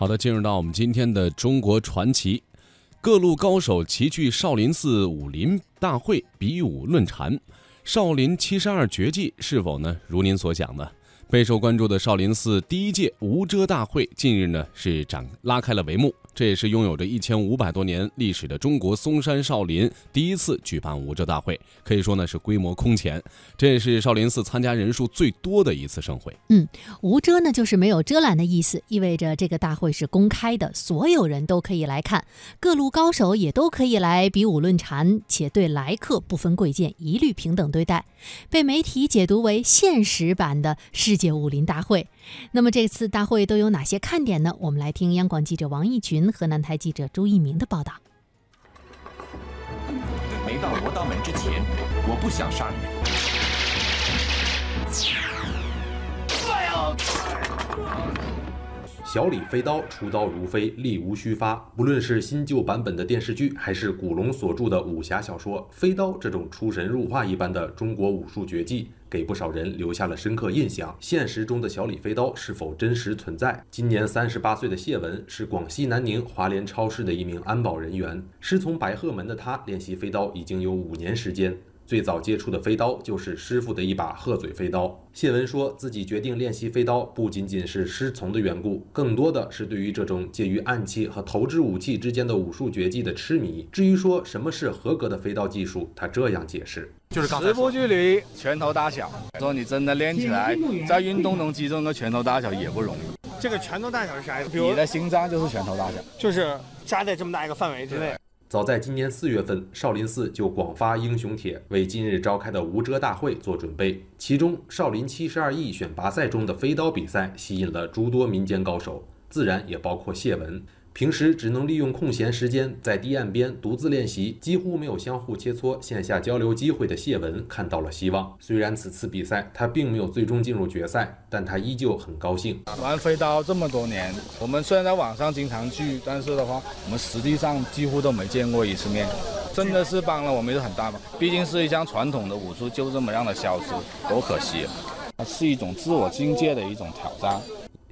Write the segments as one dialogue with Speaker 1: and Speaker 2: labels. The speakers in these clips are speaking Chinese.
Speaker 1: 好的，进入到我们今天的中国传奇，各路高手齐聚少林寺武林大会比武论禅，少林七十二绝技是否呢如您所想呢？备受关注的少林寺第一届无遮大会近日呢是展拉开了帷幕。这也是拥有着一千五百多年历史的中国嵩山少林第一次举办无遮大会，可以说呢是规模空前。这也是少林寺参加人数最多的一次盛会。
Speaker 2: 嗯，无遮呢就是没有遮拦的意思，意味着这个大会是公开的，所有人都可以来看，各路高手也都可以来比武论禅，且对来客不分贵贱，一律平等对待。被媒体解读为现实版的世界武林大会。那么这次大会都有哪些看点呢？我们来听央广记者王义群、河南台记者朱一鸣的报道。
Speaker 3: 没到罗道门之前，我不想杀人。
Speaker 4: 小李飞刀出刀如飞，力无虚发。不论是新旧版本的电视剧，还是古龙所著的武侠小说，飞刀这种出神入化一般的中国武术绝技，给不少人留下了深刻印象。现实中的小李飞刀是否真实存在？今年三十八岁的谢文是广西南宁华联超市的一名安保人员，师从白鹤门的他练习飞刀已经有五年时间。最早接触的飞刀就是师傅的一把鹤嘴飞刀。谢文说自己决定练习飞刀，不仅仅是师从的缘故，更多的是对于这种介于暗器和投掷武器之间的武术绝技的痴迷。至于说什么是合格的飞刀技术，他这样解释：
Speaker 5: 就是
Speaker 6: 十步距离，拳头大小。说你真的练起来，在运动中击中个拳头大小也不容易。
Speaker 5: 这个拳头大小是啥意思？
Speaker 6: 你的心脏就是拳头大小，
Speaker 5: 就是扎在这么大一个范围之内。
Speaker 4: 早在今年四月份，少林寺就广发英雄帖，为今日召开的无遮大会做准备。其中，少林七十二艺选拔赛中的飞刀比赛吸引了诸多民间高手，自然也包括谢文。平时只能利用空闲时间在堤岸边独自练习，几乎没有相互切磋、线下交流机会的谢文看到了希望。虽然此次比赛他并没有最终进入决赛，但他依旧很高兴。
Speaker 6: 玩飞刀这么多年，我们虽然在网上经常聚，但是的话，我们实际上几乎都没见过一次面，真的是帮了我们一个很大忙。毕竟是一项传统的武术，就这么样的消失，多可惜啊！它是一种自我境界的一种挑战。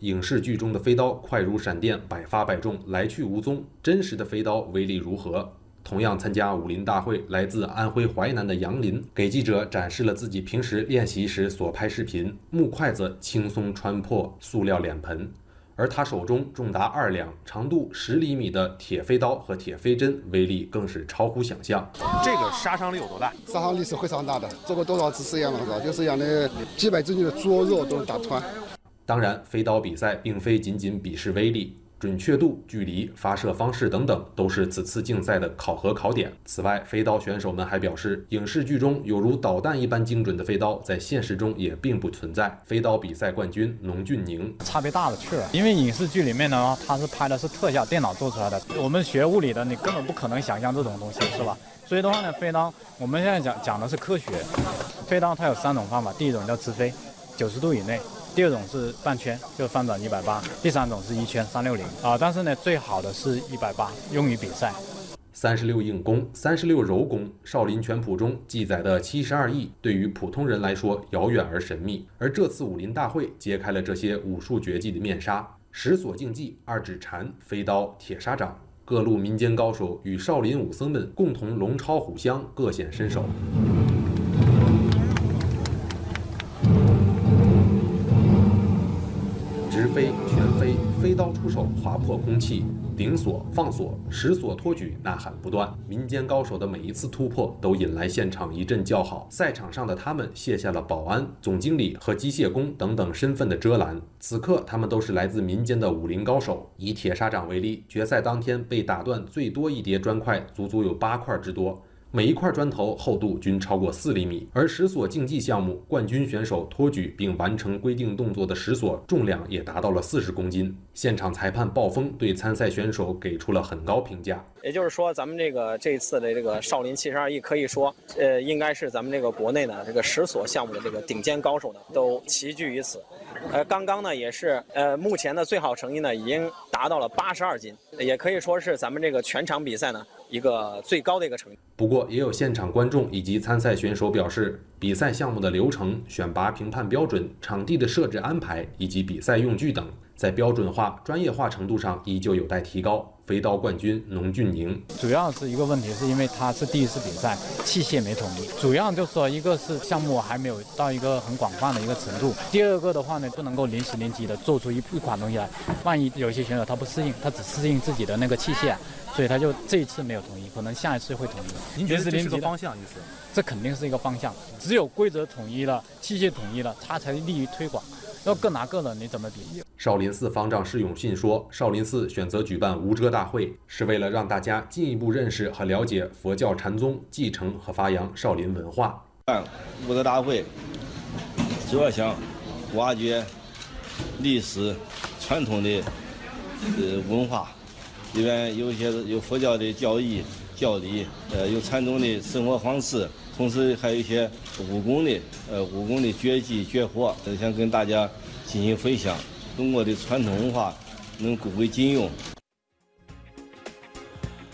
Speaker 4: 影视剧中的飞刀快如闪电，百发百中，来去无踪。真实的飞刀威力如何？同样参加武林大会，来自安徽淮南的杨林给记者展示了自己平时练习时所拍视频。木筷子轻松穿破塑料脸盆，而他手中重达二两、长度十厘米的铁飞刀和铁飞针，威力更是超乎想象。
Speaker 5: 这个杀伤力有多大？
Speaker 7: 杀伤力是非常大的，做过多少次试验了？是吧？就是让那几百斤的猪肉都能打穿。
Speaker 4: 当然，飞刀比赛并非仅仅比试威力，准确度、距离、发射方式等等，都是此次竞赛的考核考点。此外，飞刀选手们还表示，影视剧中有如导弹一般精准的飞刀，在现实中也并不存在。飞刀比赛冠军龙俊宁，
Speaker 8: 差别大了去了，因为影视剧里面呢，它是拍的是特效，电脑做出来的，我们学物理的，你根本不可能想象这种东西，是吧？所以的话呢，飞刀我们现在讲讲的是科学。飞刀它有三种方法，第一种叫直飞，九十度以内。第二种是半圈，就翻转一百八；第三种是一圈三六零啊。但是呢，最好的是一百八，用于比赛。
Speaker 4: 三十六硬功，三十六柔功，少林拳谱中记载的七十二艺，对于普通人来说遥远而神秘。而这次武林大会揭开了这些武术绝技的面纱：十所竞技、二指禅、飞刀、铁砂掌，各路民间高手与少林武僧们共同龙超虎相，各显身手。飞、全飞，飞刀出手划破空气，顶锁、放锁、十锁托举，呐喊不断。民间高手的每一次突破都引来现场一阵叫好。赛场上的他们卸下了保安、总经理和机械工等等身份的遮拦，此刻他们都是来自民间的武林高手。以铁砂掌为例，决赛当天被打断最多一叠砖块，足足有八块之多。每一块砖头厚度均超过四厘米，而十所竞技项目冠军选手托举并完成规定动作的十所重量也达到了四十公斤。现场裁判暴风对参赛选手给出了很高评价。
Speaker 9: 也就是说，咱们这个这次的这个少林七十二义，可以说，呃，应该是咱们这个国内呢这个十所项目的这个顶尖高手呢都齐聚于此。呃，刚刚呢也是，呃，目前的最好成绩呢已经达到了八十二斤，也可以说是咱们这个全场比赛呢一个最高的一个成绩。
Speaker 4: 不过，也有现场观众以及参赛选手表示，比赛项目的流程、选拔评判标准、场地的设置安排以及比赛用具等。在标准化、专业化程度上依旧有待提高。飞刀冠军农俊宁，
Speaker 8: 主要是一个问题，是因为他是第一次比赛，器械没统一。主要就是说，一个是项目还没有到一个很广泛的一个程度，第二个的话呢，不能够临时临急的做出一一款东西来。万一有一些选手他不适应，他只适应自己的那个器械，所以他就这一次没有统一，可能下一次会统一。
Speaker 5: 您觉得这是个方向意思？
Speaker 8: 这肯定是一个方向。只有规则统一了，器械统一了，它才利于推广。要各拿各的，你怎么比？
Speaker 4: 少林寺方丈释永信说：“少林寺选择举办无遮大会，是为了让大家进一步认识和了解佛教禅宗，继承和发扬少林文化。
Speaker 10: 办无遮大会，主要想挖掘历史传统的呃文化，里面有一些有佛教的教义、教理，呃，有禅宗的生活方式。”同时还有一些武功的，呃，武功的绝技绝活，想跟大家进行分享。中国的传统文化能古为今用。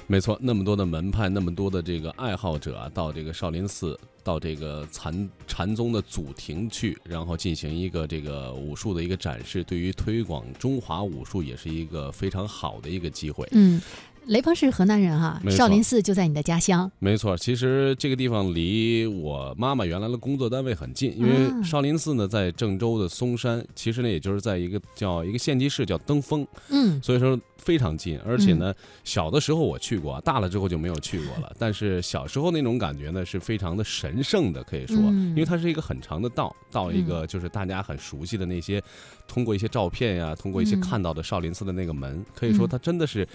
Speaker 1: 没错，那么多的门派，那么多的这个爱好者啊，到这个少林寺，到这个禅禅宗的祖庭去，然后进行一个这个武术的一个展示，对于推广中华武术也是一个非常好的一个机会。
Speaker 2: 嗯。雷鹏是河南人哈，少林寺就在你的家乡。
Speaker 1: 没错，其实这个地方离我妈妈原来的工作单位很近，因为少林寺呢在郑州的嵩山，其实呢也就是在一个叫一个县级市叫登封，
Speaker 2: 嗯，
Speaker 1: 所以说非常近。而且呢，小的时候我去过，大了之后就没有去过了。但是小时候那种感觉呢是非常的神圣的，可以说，因为它是一个很长的道，到一个就是大家很熟悉的那些，通过一些照片呀，通过一些看到的少林寺的那个门，可以说它真的是。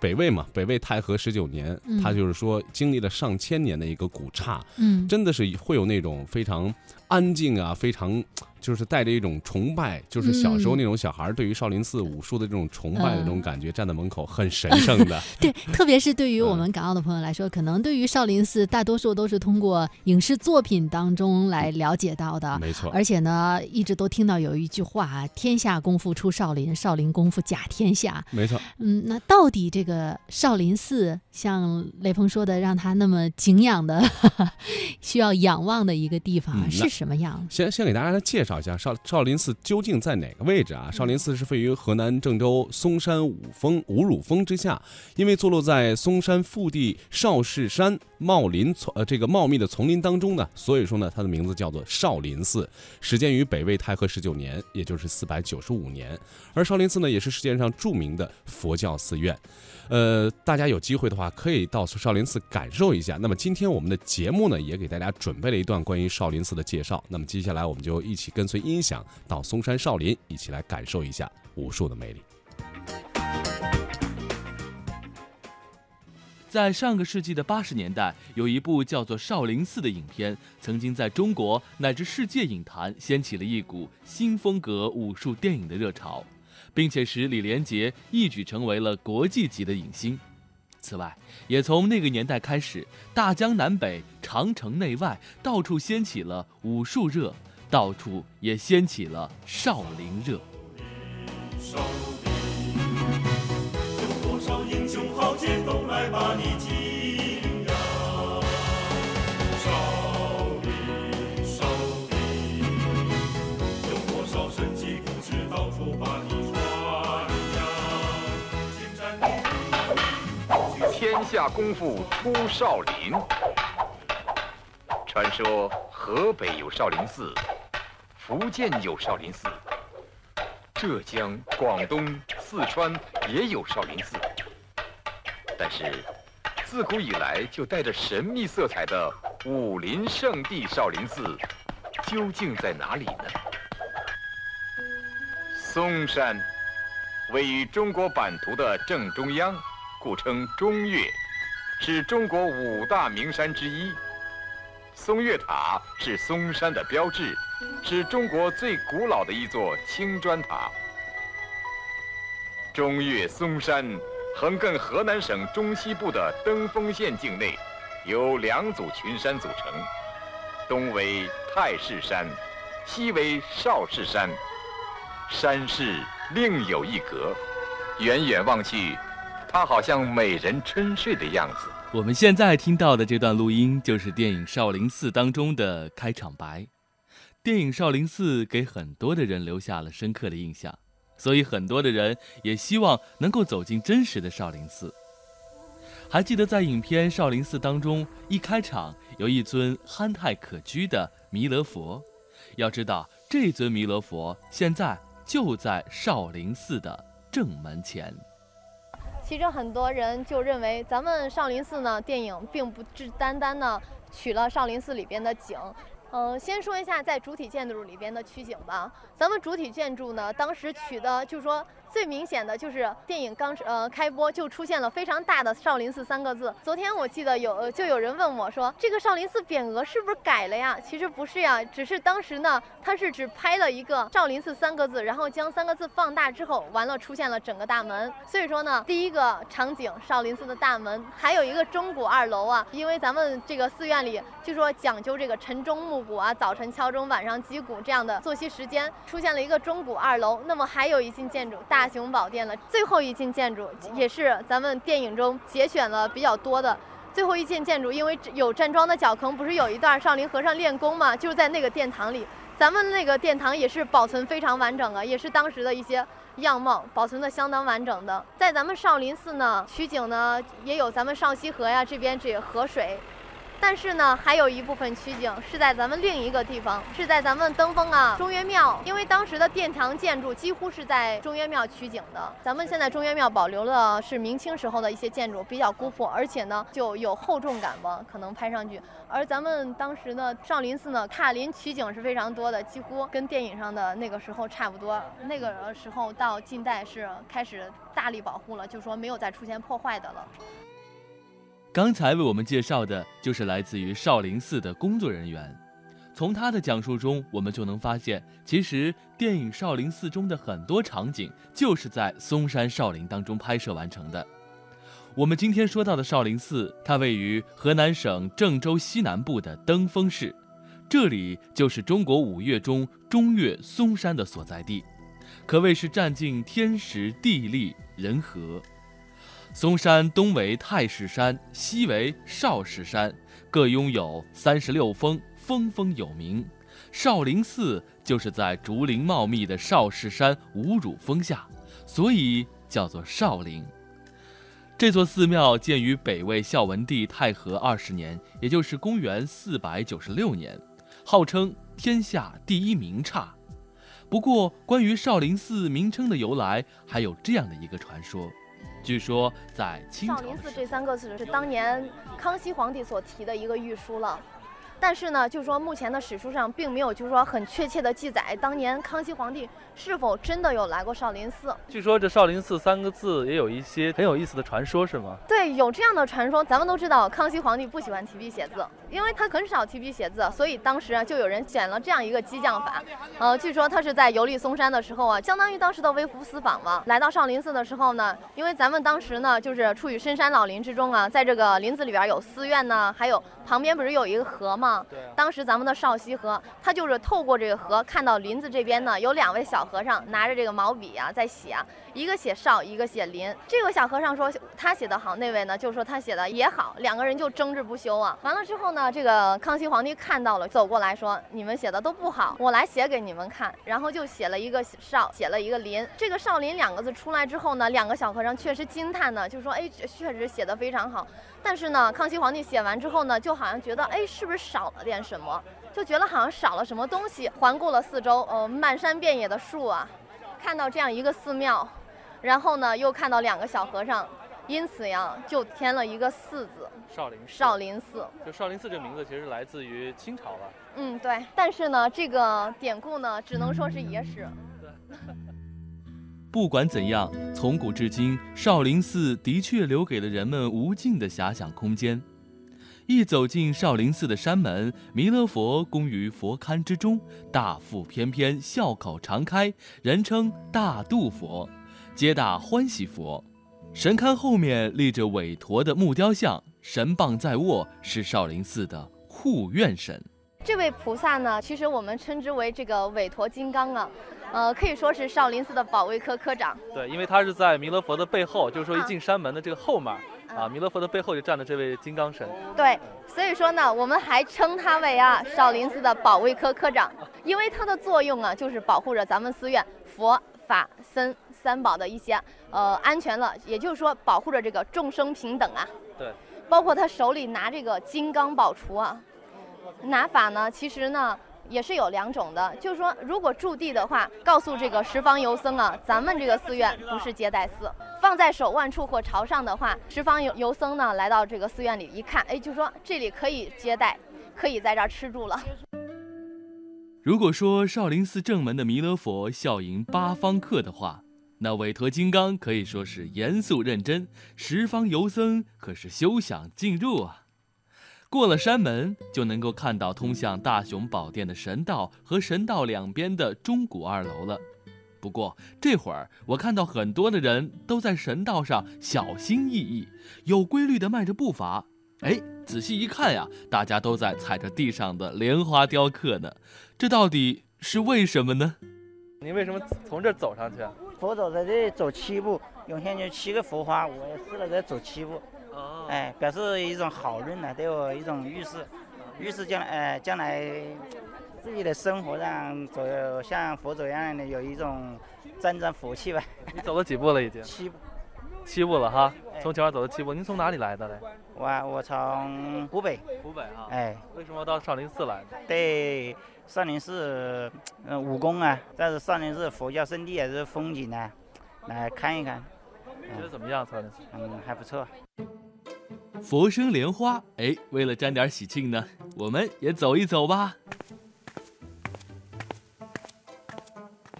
Speaker 1: 北魏嘛，北魏太和十九年，他就是说经历了上千年的一个古刹，
Speaker 2: 嗯，
Speaker 1: 真的是会有那种非常安静啊，非常。就是带着一种崇拜，就是小时候那种小孩对于少林寺武术的这种崇拜的这种感觉，站在门口很神圣的。
Speaker 2: 对，特别是对于我们港澳的朋友来说，可能对于少林寺，大多数都是通过影视作品当中来了解到的。
Speaker 1: 没错。
Speaker 2: 而且呢，一直都听到有一句话：“天下功夫出少林，少林功夫甲天下。”
Speaker 1: 没错。
Speaker 2: 嗯，那到底这个少林寺，像雷锋说的，让他那么敬仰的、需要仰望的一个地方是什么样？
Speaker 1: 先先给大家来介绍。绍一下少少林寺究竟在哪个位置啊？少林寺是位于河南郑州嵩山五峰五乳峰之下，因为坐落在嵩山腹地少室山茂林丛呃这个茂密的丛林当中呢，所以说呢它的名字叫做少林寺。始建于北魏太和十九年，也就是四百九十五年。而少林寺呢也是世界上著名的佛教寺院。呃，大家有机会的话可以到少林寺感受一下。那么今天我们的节目呢也给大家准备了一段关于少林寺的介绍。那么接下来我们就一起跟随音响到嵩山少林，一起来感受一下武术的魅力。
Speaker 11: 在上个世纪的八十年代，有一部叫做《少林寺》的影片，曾经在中国乃至世界影坛掀起了一股新风格武术电影的热潮。并且使李连杰一举成为了国际级的影星。此外，也从那个年代开始，大江南北、长城内外，到处掀起了武术热，到处也掀起了少林热。来把你
Speaker 12: 下功夫出少林。传说河北有少林寺，福建有少林寺，浙江、广东、四川也有少林寺。但是，自古以来就带着神秘色彩的武林圣地少林寺，究竟在哪里呢？嵩山位于中国版图的正中央。故称中岳，是中国五大名山之一。嵩岳塔是嵩山的标志，是中国最古老的一座青砖塔。中岳嵩山横亘河南省中西部的登封县境内，由两组群山组成，东为太室山，西为少室山，山势另有一格，远远望去。它好像美人春睡的样子。
Speaker 11: 我们现在听到的这段录音，就是电影《少林寺》当中的开场白。电影《少林寺》给很多的人留下了深刻的印象。所以很多的人也希望能够走进真实的少林寺。还记得在影片《少林寺》当中，一开场有一尊憨态可掬的弥勒佛。要知道，这尊弥勒佛现在就在少林寺的正门前。
Speaker 13: 其实很多人就认为，咱们少林寺呢，电影并不只单单呢取了少林寺里边的景。嗯，先说一下在主体建筑里边的取景吧。咱们主体建筑呢，当时取的就是说。最明显的就是电影刚呃开播就出现了非常大的“少林寺”三个字。昨天我记得有就有人问我说：“这个少林寺匾额是不是改了呀？”其实不是呀，只是当时呢，它是只拍了一个“少林寺”三个字，然后将三个字放大之后，完了出现了整个大门。所以说呢，第一个场景少林寺的大门，还有一个钟鼓二楼啊，因为咱们这个寺院里据说讲究这个晨钟暮鼓啊，早晨敲钟，晚上击鼓这样的作息时间，出现了一个钟鼓二楼。那么还有一进建筑大。大雄宝殿了，最后一进建筑也是咱们电影中节选了比较多的最后一进建筑，因为有站桩的脚坑，不是有一段少林和尚练功嘛？就是在那个殿堂里，咱们那个殿堂也是保存非常完整啊，也是当时的一些样貌保存的相当完整的。在咱们少林寺呢，取景呢也有咱们少溪河呀，这边这河水。但是呢，还有一部分取景是在咱们另一个地方，是在咱们登封啊中岳庙，因为当时的殿堂建筑几乎是在中岳庙取景的。咱们现在中岳庙保留了是明清时候的一些建筑，比较古朴，而且呢就有厚重感吧，可能拍上去。而咱们当时呢少林寺呢，塔林取景是非常多的，几乎跟电影上的那个时候差不多。那个时候到近代是开始大力保护了，就说没有再出现破坏的了。
Speaker 11: 刚才为我们介绍的就是来自于少林寺的工作人员，从他的讲述中，我们就能发现，其实电影《少林寺》中的很多场景就是在嵩山少林当中拍摄完成的。我们今天说到的少林寺，它位于河南省郑州西南部的登封市，这里就是中国五岳中中岳嵩山的所在地，可谓是占尽天时地利人和。嵩山东为太室山，西为少室山，各拥有三十六峰，峰峰有名。少林寺就是在竹林茂密的少室山五乳峰下，所以叫做少林。这座寺庙建于北魏孝文帝太和二十年，也就是公元四百九十六年，号称天下第一名刹。不过，关于少林寺名称的由来，还有这样的一个传说。据说，在清
Speaker 13: 少林寺这三个字是当年康熙皇帝所提的一个御书了。但是呢，就是说目前的史书上并没有，就是说很确切的记载，当年康熙皇帝是否真的有来过少林寺。
Speaker 14: 据说这少林寺三个字也有一些很有意思的传说，是吗？
Speaker 13: 对，有这样的传说。咱们都知道，康熙皇帝不喜欢提笔写字，因为他很少提笔写字，所以当时啊就有人选了这样一个激将法。呃，据说他是在游历嵩山的时候啊，相当于当时的微服私访嘛。来到少林寺的时候呢，因为咱们当时呢就是处于深山老林之中啊，在这个林子里边有寺院呢，还有旁边不是有一个河吗？
Speaker 14: 对，
Speaker 13: 当时咱们的少溪河，他就是透过这个河看到林子这边呢，有两位小和尚拿着这个毛笔啊，在写啊，一个写少，一个写林。这个小和尚说他写的好，那位呢就说他写的也好，两个人就争执不休啊。完了之后呢，这个康熙皇帝看到了，走过来说你们写的都不好，我来写给你们看。然后就写了一个少，写了一个林。这个少林两个字出来之后呢，两个小和尚确实惊叹呢，就说哎，确实写的非常好。但是呢，康熙皇帝写完之后呢，就好像觉得，哎，是不是少了点什么？就觉得好像少了什么东西。环顾了四周，呃，漫山遍野的树啊，看到这样一个寺庙，然后呢，又看到两个小和尚，因此呀，就添了一个“寺”字。
Speaker 14: 少林。
Speaker 13: 少林寺。
Speaker 14: 就少林寺这个名字其实来自于清朝了。
Speaker 13: 嗯，对。但是呢，这个典故呢，只能说是野史。
Speaker 11: 不管怎样，从古至今，少林寺的确留给了人们无尽的遐想空间。一走进少林寺的山门，弥勒佛供于佛龛之中，大腹翩翩，笑口常开，人称大肚佛、皆大欢喜佛。神龛后面立着韦陀的木雕像，神棒在握，是少林寺的护院神。
Speaker 13: 这位菩萨呢，其实我们称之为这个韦陀金刚啊。呃，可以说是少林寺的保卫科科长。
Speaker 14: 对，因为他是在弥勒佛的背后，就是说一进山门的这个后面，啊，弥勒佛的背后就站着这位金刚神。
Speaker 13: 对，所以说呢，我们还称他为啊少林寺的保卫科科长，因为他的作用啊，就是保护着咱们寺院佛法、僧三宝的一些呃安全了，也就是说保护着这个众生平等啊。
Speaker 14: 对。
Speaker 13: 包括他手里拿这个金刚宝杵啊，拿法呢，其实呢也是有两种的，就是说如果驻地的话，告诉这个十方游僧啊，咱们这个寺院不是接待寺，放在手腕处或朝上的话，十方游游僧呢来到这个寺院里一看，哎，就说这里可以接待，可以在这儿吃住了。
Speaker 11: 如果说少林寺正门的弥勒佛笑迎八方客的话，那韦陀金刚可以说是严肃认真，十方游僧可是休想进入啊！过了山门，就能够看到通向大雄宝殿的神道和神道两边的钟鼓二楼了。不过这会儿我看到很多的人都在神道上小心翼翼、有规律地迈着步伐。哎，仔细一看呀，大家都在踩着地上的莲花雕刻呢。这到底是为什么呢？
Speaker 14: 你为什么从这走上去啊？
Speaker 15: 佛祖在这里走七步，涌现就七个佛花，我也试了在走七步。哦。哎，表示一种好运呢，对我一种预示，预示将来，哎，将来自己的生活上走像佛祖一样的有一种沾沾福气吧。
Speaker 14: 你走了几步了？已经？
Speaker 15: 七步。
Speaker 14: 七步了哈，从桥上走了七步。您从哪里来的嘞？
Speaker 15: 我我从湖北。
Speaker 14: 湖北啊。
Speaker 15: 哎。
Speaker 14: 为什么到少林寺来？
Speaker 15: 对。少林寺，嗯，武功啊，但是少林寺佛教圣地也是风景呢，来看一看。
Speaker 14: 觉得怎么样？少林寺？
Speaker 15: 嗯，还不错。
Speaker 11: 佛生莲花，哎，为了沾点喜庆呢，我们也走一走吧。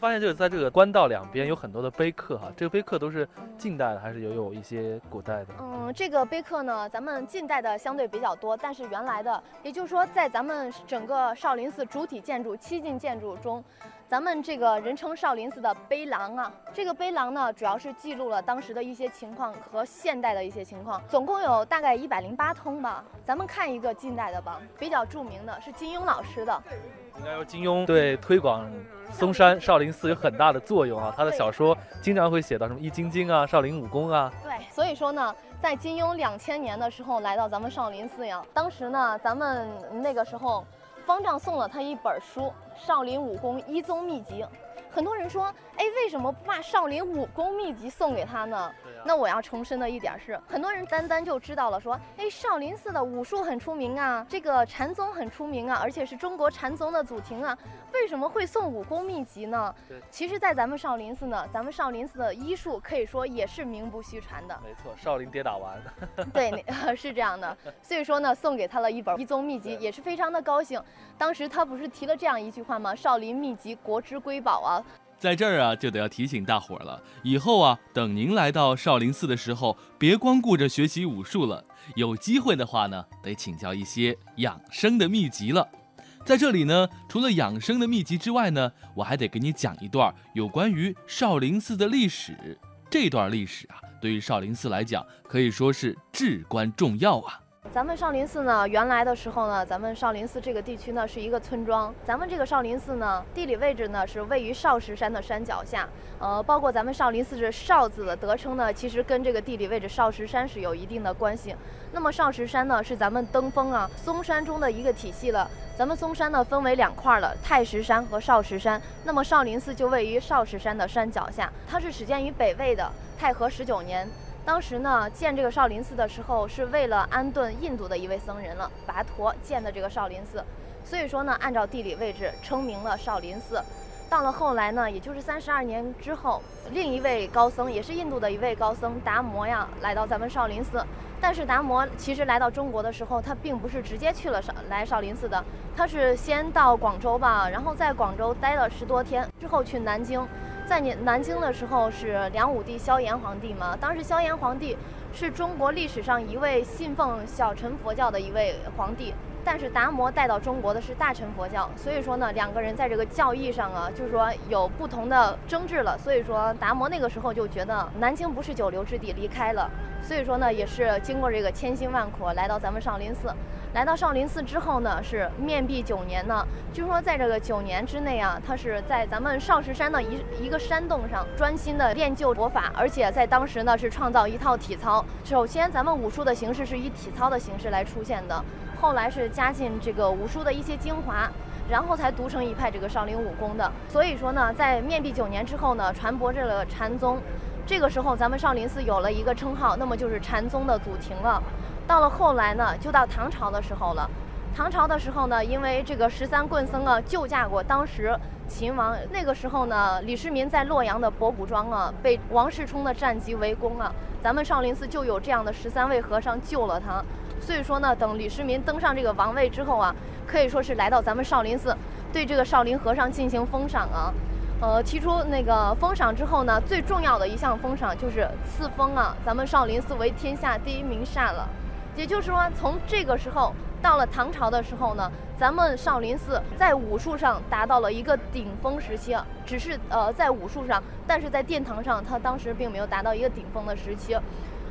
Speaker 14: 发现就是在这个官道两边有很多的碑刻哈，这个碑刻都是近代的还是有有一些古代的？
Speaker 13: 嗯，这个碑刻呢，咱们近代的相对比较多，但是原来的，也就是说在咱们整个少林寺主体建筑七进建筑中。咱们这个人称少林寺的碑廊啊，这个碑廊呢，主要是记录了当时的一些情况和现代的一些情况，总共有大概一百零八通吧。咱们看一个近代的吧，比较著名的是金庸老师的。
Speaker 14: 应该说金庸对推广嵩山少林寺有很大的作用啊，他的小说经常会写到什么易筋经啊、少林武功啊。
Speaker 13: 对，所以说呢，在金庸两千年的时候来到咱们少林寺呀，当时呢，咱们那个时候。方丈送了他一本书《少林武功一宗秘籍》，很多人说，哎，为什么不把《少林武功秘籍》送给他呢？那我要重申的一点是，很多人单单就知道了，说，哎，少林寺的武术很出名啊，这个禅宗很出名啊，而且是中国禅宗的祖庭啊，为什么会送武功秘籍呢？其实，在咱们少林寺呢，咱们少林寺的医术可以说也是名不虚传的。
Speaker 14: 没错，少林跌打丸。
Speaker 13: 对，是这样的。所以说呢，送给他了一本医宗秘籍，也是非常的高兴。当时他不是提了这样一句话吗？少林秘籍，国之瑰宝啊！
Speaker 11: 在这儿啊，就得要提醒大伙儿了，以后啊，等您来到少林寺的时候，别光顾着学习武术了，有机会的话呢，得请教一些养生的秘籍了。在这里呢，除了养生的秘籍之外呢，我还得给你讲一段有关于少林寺的历史。这段历史啊，对于少林寺来讲，可以说是至关重要啊。
Speaker 13: 咱们少林寺呢，原来的时候呢，咱们少林寺这个地区呢是一个村庄。咱们这个少林寺呢，地理位置呢是位于少石山的山脚下。呃，包括咱们少林寺这“少”字的得称呢，其实跟这个地理位置少石山是有一定的关系。那么少石山呢，是咱们登封啊嵩山中的一个体系了。咱们嵩山呢分为两块了，太石山和少石山。那么少林寺就位于少石山的山脚下，它是始建于北魏的太和十九年。当时呢，建这个少林寺的时候，是为了安顿印度的一位僧人了，跋陀建的这个少林寺。所以说呢，按照地理位置称名了少林寺。到了后来呢，也就是三十二年之后，另一位高僧，也是印度的一位高僧达摩呀，来到咱们少林寺。但是达摩其实来到中国的时候，他并不是直接去了少来少林寺的，他是先到广州吧，然后在广州待了十多天，之后去南京。在你南京的时候是梁武帝萧炎皇帝嘛，当时萧炎皇帝是中国历史上一位信奉小乘佛教的一位皇帝。但是达摩带到中国的是大乘佛教，所以说呢，两个人在这个教义上啊，就是说有不同的争执了。所以说达摩那个时候就觉得南京不是久留之地，离开了。所以说呢，也是经过这个千辛万苦来到咱们少林寺。来到少林寺之后呢，是面壁九年呢，据说在这个九年之内啊，他是在咱们少石山的一一个山洞上专心的练就佛法，而且在当时呢是创造一套体操。首先，咱们武术的形式是以体操的形式来出现的。后来是加进这个武术的一些精华，然后才独成一派这个少林武功的。所以说呢，在面壁九年之后呢，传播这个禅宗，这个时候咱们少林寺有了一个称号，那么就是禅宗的祖庭了。到了后来呢，就到唐朝的时候了。唐朝的时候呢，因为这个十三棍僧啊救驾过当时秦王，那个时候呢，李世民在洛阳的博古庄啊被王世充的战机围攻啊，咱们少林寺就有这样的十三位和尚救了他。所以说呢，等李世民登上这个王位之后啊，可以说是来到咱们少林寺，对这个少林和尚进行封赏啊。呃，提出那个封赏之后呢，最重要的一项封赏就是赐封啊，咱们少林寺为天下第一名刹了。也就是说，从这个时候到了唐朝的时候呢，咱们少林寺在武术上达到了一个顶峰时期，只是呃在武术上，但是在殿堂上，它当时并没有达到一个顶峰的时期。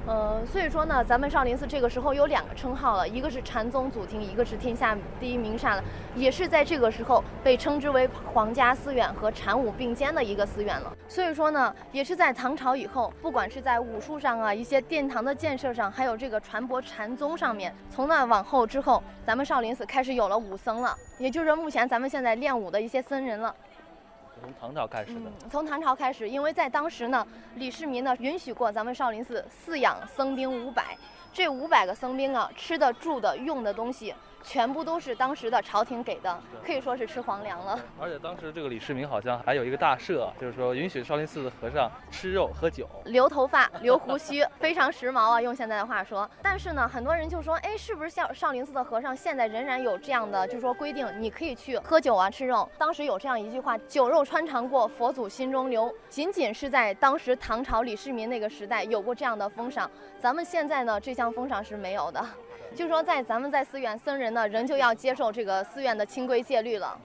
Speaker 13: 呃，所以说呢，咱们少林寺这个时候有两个称号了，一个是禅宗祖庭，一个是天下第一名刹了，也是在这个时候被称之为皇家寺院和禅武并肩的一个寺院了。所以说呢，也是在唐朝以后，不管是在武术上啊，一些殿堂的建设上，还有这个传播禅宗上面，从那往后之后，咱们少林寺开始有了武僧了，也就是目前咱们现在练武的一些僧人了。
Speaker 14: 从唐朝开始的，
Speaker 13: 从唐朝开始，因为在当时呢，李世民呢允许过咱们少林寺饲养僧兵五百，这五百个僧兵啊，吃的、住的、用的东西。全部都是当时的朝廷给的，可以说是吃皇粮了。
Speaker 14: 而且当时这个李世民好像还有一个大赦，就是说允许少林寺的和尚吃肉喝酒、
Speaker 13: 留头发、留胡须，非常时髦啊，用现在的话说。但是呢，很多人就说，哎，是不是像少林寺的和尚现在仍然有这样的，就是说规定，你可以去喝酒啊、吃肉？当时有这样一句话：“酒肉穿肠过，佛祖心中留。”仅仅是在当时唐朝李世民那个时代有过这样的封赏，咱们现在呢，这项封赏是没有的。就说在咱们在寺院僧人呢仍旧要接受这个寺院的清规戒律了。